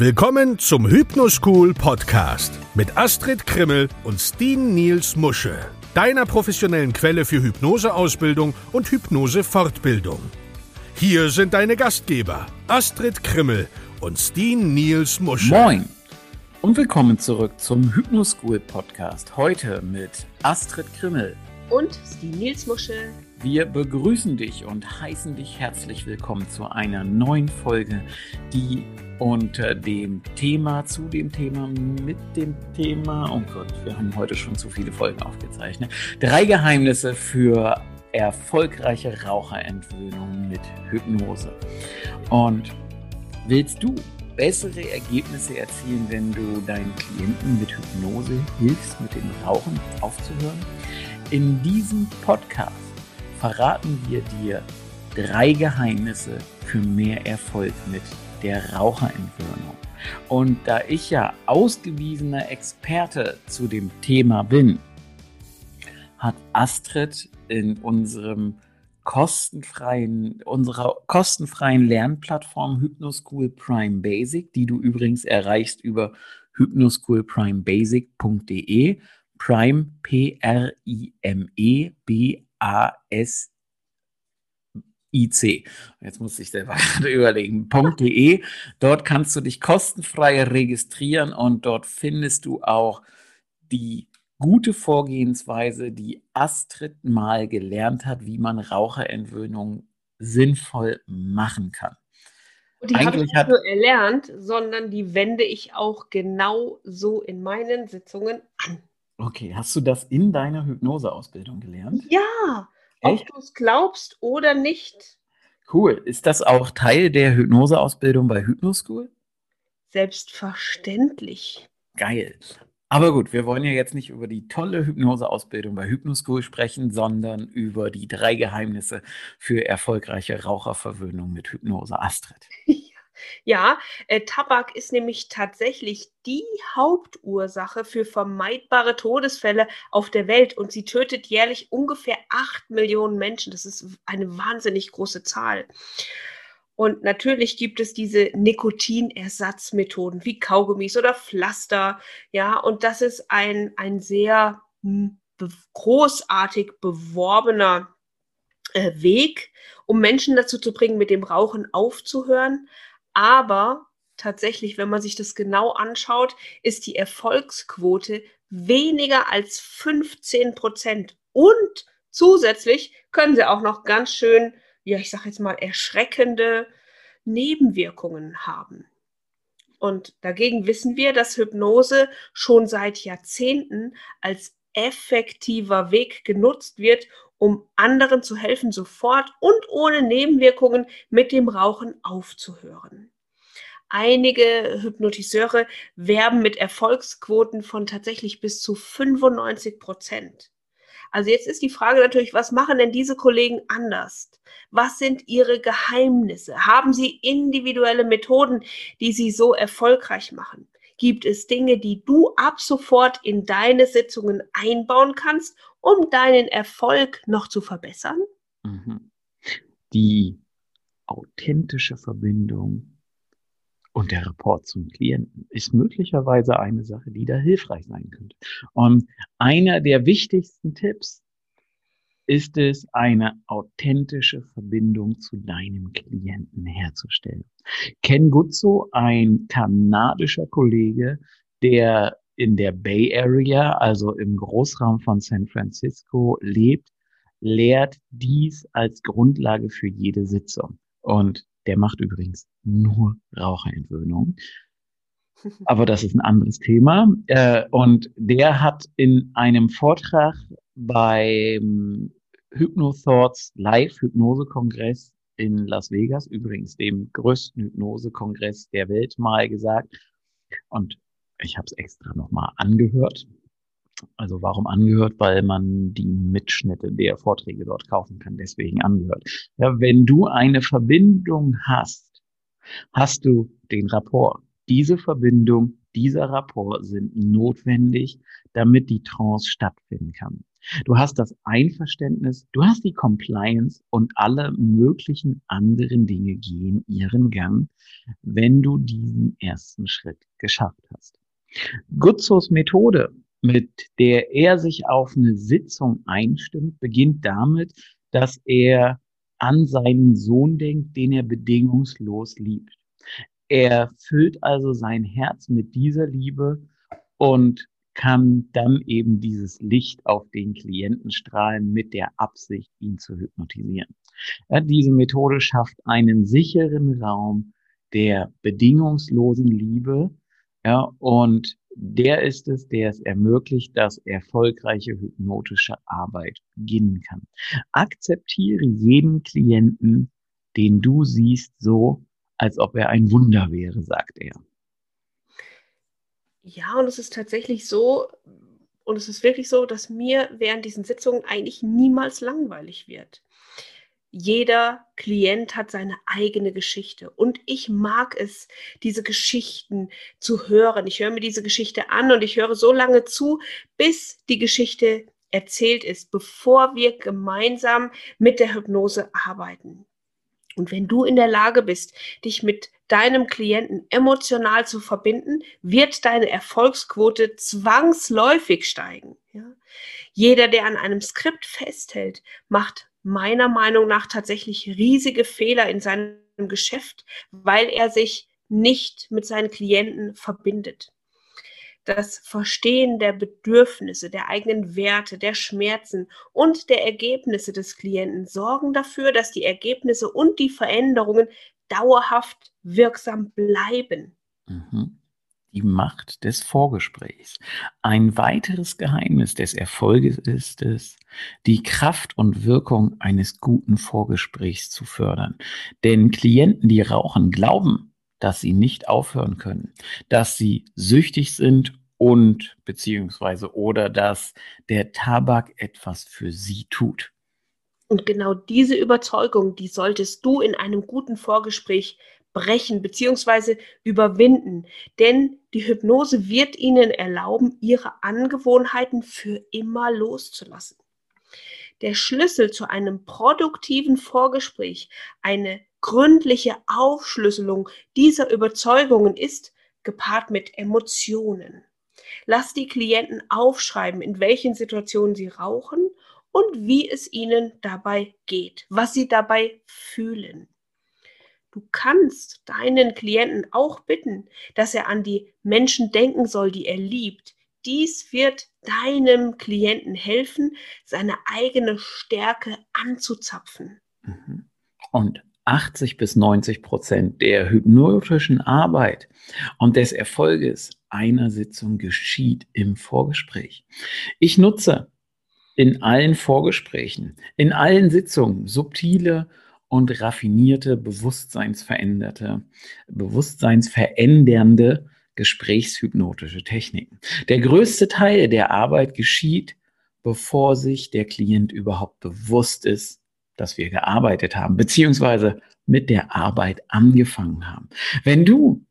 Willkommen zum Hypnoschool Podcast mit Astrid Krimmel und Steen Niels Musche, deiner professionellen Quelle für Hypnoseausbildung und Hypnosefortbildung. Hier sind deine Gastgeber Astrid Krimmel und Steen Niels Musche. Moin und willkommen zurück zum Hypnoschool Podcast. Heute mit Astrid Krimmel und Steen Niels Musche. Wir begrüßen dich und heißen dich herzlich willkommen zu einer neuen Folge, die unter dem Thema, zu dem Thema, mit dem Thema, oh Gott, wir haben heute schon zu viele Folgen aufgezeichnet, drei Geheimnisse für erfolgreiche Raucherentwöhnung mit Hypnose. Und willst du bessere Ergebnisse erzielen, wenn du deinen Klienten mit Hypnose hilfst, mit dem Rauchen aufzuhören? In diesem Podcast verraten wir dir drei Geheimnisse für mehr Erfolg mit der Raucherentwöhnung. Und da ich ja ausgewiesener Experte zu dem Thema bin, hat Astrid in unserem kostenfreien, unserer kostenfreien Lernplattform Hypnoschool Prime Basic, die du übrigens erreichst über hypnoschoolprimebasic.de, Prime P-R-I-M-E B-A-S IC. Jetzt muss ich selber überlegen. .de. Dort kannst du dich kostenfrei registrieren und dort findest du auch die gute Vorgehensweise, die Astrid mal gelernt hat, wie man Raucherentwöhnung sinnvoll machen kann. Und die habe ich nicht nur erlernt, sondern die wende ich auch genau so in meinen Sitzungen an. Okay, hast du das in deiner Hypnoseausbildung gelernt? Ja, Echt? ob du es glaubst oder nicht. Cool. Ist das auch Teil der Hypnoseausbildung bei Hypnoschool? Selbstverständlich. Geil. Aber gut, wir wollen ja jetzt nicht über die tolle Hypnoseausbildung bei Hypnoschool sprechen, sondern über die drei Geheimnisse für erfolgreiche Raucherverwöhnung mit Hypnose. Astrid. Ja, äh, Tabak ist nämlich tatsächlich die Hauptursache für vermeidbare Todesfälle auf der Welt und sie tötet jährlich ungefähr 8 Millionen Menschen. Das ist eine wahnsinnig große Zahl. Und natürlich gibt es diese Nikotinersatzmethoden wie Kaugummis oder Pflaster. Ja, und das ist ein, ein sehr hm, be großartig beworbener äh, Weg, um Menschen dazu zu bringen, mit dem Rauchen aufzuhören. Aber tatsächlich, wenn man sich das genau anschaut, ist die Erfolgsquote weniger als 15 Prozent. Und zusätzlich können sie auch noch ganz schön, ja, ich sage jetzt mal, erschreckende Nebenwirkungen haben. Und dagegen wissen wir, dass Hypnose schon seit Jahrzehnten als effektiver Weg genutzt wird, um anderen zu helfen, sofort und ohne Nebenwirkungen mit dem Rauchen aufzuhören. Einige Hypnotiseure werben mit Erfolgsquoten von tatsächlich bis zu 95 Prozent. Also jetzt ist die Frage natürlich, was machen denn diese Kollegen anders? Was sind ihre Geheimnisse? Haben sie individuelle Methoden, die sie so erfolgreich machen? Gibt es Dinge, die du ab sofort in deine Sitzungen einbauen kannst, um deinen Erfolg noch zu verbessern? Mhm. Die authentische Verbindung und der Rapport zum Klienten ist möglicherweise eine Sache, die da hilfreich sein könnte. Und einer der wichtigsten Tipps ist es, eine authentische Verbindung zu deinem Klienten herzustellen. Ken Guzzo, ein kanadischer Kollege, der in der Bay Area, also im Großraum von San Francisco lebt, lehrt dies als Grundlage für jede Sitzung. Und der macht übrigens nur Raucherentwöhnung. Aber das ist ein anderes Thema. Äh, und der hat in einem Vortrag beim Hypnothoughts Live-Hypnose-Kongress in Las Vegas, übrigens dem größten Hypnose-Kongress der Welt, mal gesagt. Und ich habe es extra nochmal angehört. Also warum angehört? Weil man die Mitschnitte der Vorträge dort kaufen kann, deswegen angehört. Ja, wenn du eine Verbindung hast, hast du den Rapport. Diese Verbindung, dieser Rapport sind notwendig, damit die Trance stattfinden kann. Du hast das Einverständnis, du hast die Compliance und alle möglichen anderen Dinge gehen ihren Gang, wenn du diesen ersten Schritt geschafft hast. Gutzos Methode, mit der er sich auf eine Sitzung einstimmt, beginnt damit, dass er an seinen Sohn denkt, den er bedingungslos liebt. Er füllt also sein Herz mit dieser Liebe und kann dann eben dieses Licht auf den Klienten strahlen mit der Absicht, ihn zu hypnotisieren. Ja, diese Methode schafft einen sicheren Raum der bedingungslosen Liebe. Ja, und der ist es, der es ermöglicht, dass erfolgreiche hypnotische Arbeit beginnen kann. Akzeptiere jeden Klienten, den du siehst, so, als ob er ein Wunder wäre, sagt er. Ja, und es ist tatsächlich so, und es ist wirklich so, dass mir während diesen Sitzungen eigentlich niemals langweilig wird. Jeder Klient hat seine eigene Geschichte und ich mag es, diese Geschichten zu hören. Ich höre mir diese Geschichte an und ich höre so lange zu, bis die Geschichte erzählt ist, bevor wir gemeinsam mit der Hypnose arbeiten. Und wenn du in der Lage bist, dich mit deinem Klienten emotional zu verbinden, wird deine Erfolgsquote zwangsläufig steigen. Ja? Jeder, der an einem Skript festhält, macht meiner Meinung nach tatsächlich riesige Fehler in seinem Geschäft, weil er sich nicht mit seinen Klienten verbindet das Verstehen der Bedürfnisse, der eigenen Werte, der Schmerzen und der Ergebnisse des Klienten sorgen dafür, dass die Ergebnisse und die Veränderungen dauerhaft wirksam bleiben. Mhm. Die Macht des Vorgesprächs. Ein weiteres Geheimnis des Erfolges ist es, die Kraft und Wirkung eines guten Vorgesprächs zu fördern. Denn Klienten, die rauchen, glauben, dass sie nicht aufhören können, dass sie süchtig sind und beziehungsweise oder dass der Tabak etwas für sie tut. Und genau diese Überzeugung, die solltest du in einem guten Vorgespräch brechen beziehungsweise überwinden. Denn die Hypnose wird ihnen erlauben, ihre Angewohnheiten für immer loszulassen. Der Schlüssel zu einem produktiven Vorgespräch, eine gründliche Aufschlüsselung dieser Überzeugungen ist gepaart mit Emotionen. Lass die Klienten aufschreiben, in welchen Situationen sie rauchen und wie es ihnen dabei geht, was sie dabei fühlen. Du kannst deinen Klienten auch bitten, dass er an die Menschen denken soll, die er liebt. Dies wird deinem Klienten helfen, seine eigene Stärke anzuzapfen. Mhm. Und 80 bis 90 Prozent der hypnotischen Arbeit und des Erfolges einer Sitzung geschieht im Vorgespräch. Ich nutze in allen Vorgesprächen, in allen Sitzungen subtile und raffinierte, bewusstseinsveränderte, bewusstseinsverändernde gesprächshypnotische Techniken. Der größte Teil der Arbeit geschieht, bevor sich der Klient überhaupt bewusst ist, dass wir gearbeitet haben, beziehungsweise mit der Arbeit angefangen haben. Wenn du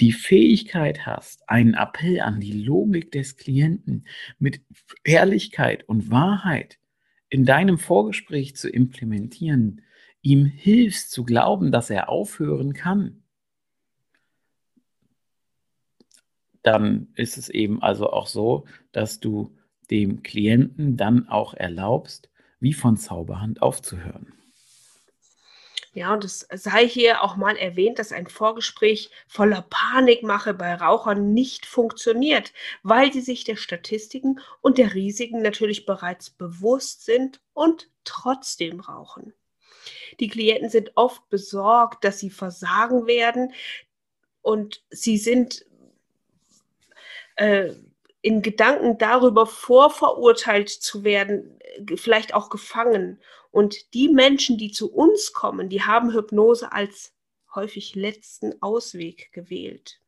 die Fähigkeit hast, einen Appell an die Logik des Klienten mit Ehrlichkeit und Wahrheit in deinem Vorgespräch zu implementieren, ihm hilfst zu glauben, dass er aufhören kann, dann ist es eben also auch so, dass du dem Klienten dann auch erlaubst, wie von Zauberhand aufzuhören. Ja, und es sei hier auch mal erwähnt, dass ein Vorgespräch voller Panikmache bei Rauchern nicht funktioniert, weil sie sich der Statistiken und der Risiken natürlich bereits bewusst sind und trotzdem rauchen. Die Klienten sind oft besorgt, dass sie versagen werden und sie sind äh, in Gedanken darüber vorverurteilt zu werden, äh, vielleicht auch gefangen. Und die Menschen, die zu uns kommen, die haben Hypnose als häufig letzten Ausweg gewählt.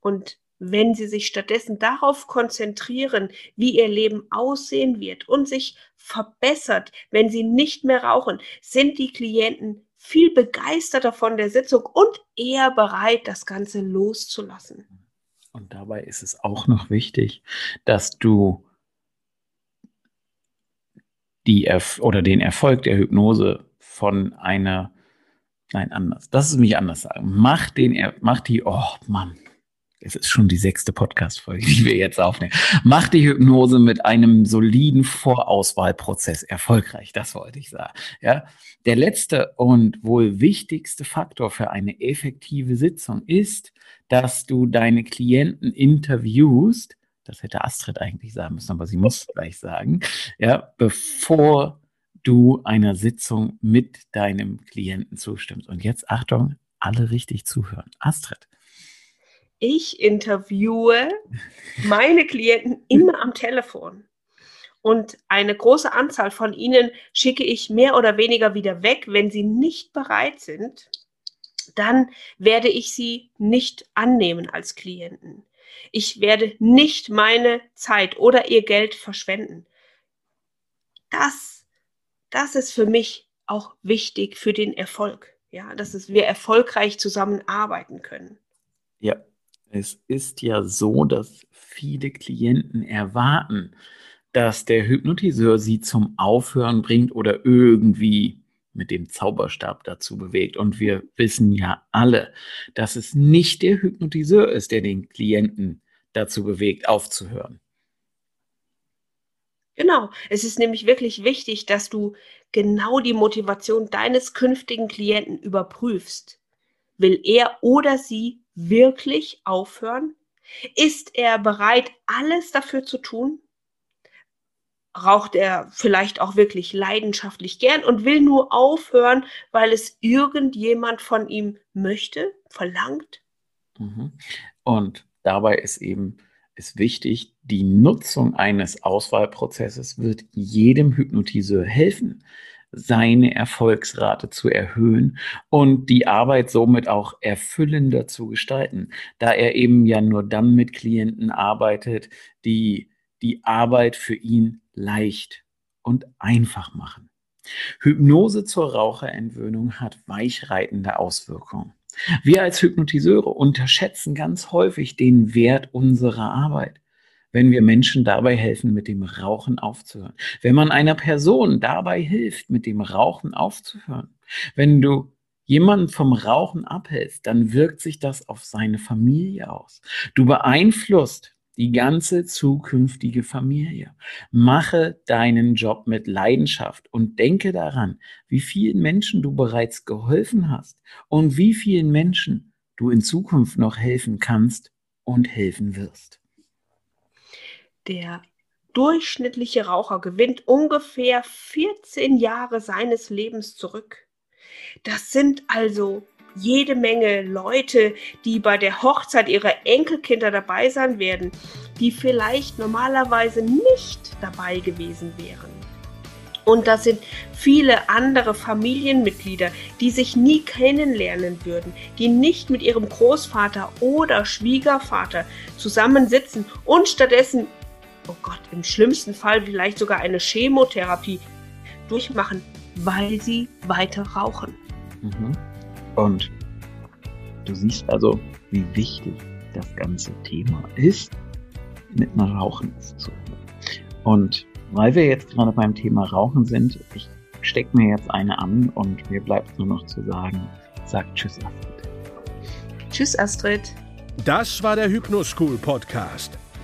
Und wenn sie sich stattdessen darauf konzentrieren, wie ihr Leben aussehen wird und sich verbessert, wenn sie nicht mehr rauchen, sind die Klienten viel begeisterter von der Sitzung und eher bereit, das Ganze loszulassen. Und dabei ist es auch noch wichtig, dass du die Erf oder den Erfolg der Hypnose von einer, nein, anders. Das ist mich anders sagen. Mach den, mach die, oh Mann, es ist schon die sechste Podcast-Folge, die wir jetzt aufnehmen. Mach die Hypnose mit einem soliden Vorauswahlprozess erfolgreich. Das wollte ich sagen. Ja. Der letzte und wohl wichtigste Faktor für eine effektive Sitzung ist, dass du deine Klienten interviewst. Das hätte Astrid eigentlich sagen müssen, aber sie muss gleich sagen. Ja, bevor du einer Sitzung mit deinem Klienten zustimmst. Und jetzt Achtung, alle richtig zuhören. Astrid ich interviewe meine Klienten immer am Telefon. Und eine große Anzahl von ihnen schicke ich mehr oder weniger wieder weg, wenn sie nicht bereit sind. Dann werde ich sie nicht annehmen als Klienten. Ich werde nicht meine Zeit oder ihr Geld verschwenden. Das, das ist für mich auch wichtig für den Erfolg. Ja, dass wir erfolgreich zusammenarbeiten können. Ja, es ist ja so, dass viele Klienten erwarten, dass der Hypnotiseur sie zum Aufhören bringt oder irgendwie mit dem Zauberstab dazu bewegt. Und wir wissen ja alle, dass es nicht der Hypnotiseur ist, der den Klienten dazu bewegt, aufzuhören. Genau, es ist nämlich wirklich wichtig, dass du genau die Motivation deines künftigen Klienten überprüfst. Will er oder sie wirklich aufhören? Ist er bereit, alles dafür zu tun? Raucht er vielleicht auch wirklich leidenschaftlich gern und will nur aufhören, weil es irgendjemand von ihm möchte, verlangt? Mhm. Und dabei ist eben ist wichtig, die Nutzung eines Auswahlprozesses wird jedem Hypnotiseur helfen seine Erfolgsrate zu erhöhen und die Arbeit somit auch erfüllender zu gestalten, da er eben ja nur dann mit Klienten arbeitet, die die Arbeit für ihn leicht und einfach machen. Hypnose zur Raucherentwöhnung hat weichreitende Auswirkungen. Wir als Hypnotiseure unterschätzen ganz häufig den Wert unserer Arbeit wenn wir Menschen dabei helfen, mit dem Rauchen aufzuhören. Wenn man einer Person dabei hilft, mit dem Rauchen aufzuhören. Wenn du jemanden vom Rauchen abhältst, dann wirkt sich das auf seine Familie aus. Du beeinflusst die ganze zukünftige Familie. Mache deinen Job mit Leidenschaft und denke daran, wie vielen Menschen du bereits geholfen hast und wie vielen Menschen du in Zukunft noch helfen kannst und helfen wirst der durchschnittliche Raucher gewinnt ungefähr 14 Jahre seines Lebens zurück. Das sind also jede Menge Leute, die bei der Hochzeit ihrer Enkelkinder dabei sein werden, die vielleicht normalerweise nicht dabei gewesen wären. Und das sind viele andere Familienmitglieder, die sich nie kennenlernen würden, die nicht mit ihrem Großvater oder Schwiegervater zusammensitzen und stattdessen oh Gott, im schlimmsten Fall vielleicht sogar eine Chemotherapie durchmachen, weil sie weiter rauchen. Mhm. Und du siehst also, wie wichtig das ganze Thema ist, mit einem Rauchen zu Und weil wir jetzt gerade beim Thema Rauchen sind, ich stecke mir jetzt eine an und mir bleibt nur noch zu sagen, sag Tschüss Astrid. Tschüss Astrid. Das war der Hypnoschool Podcast.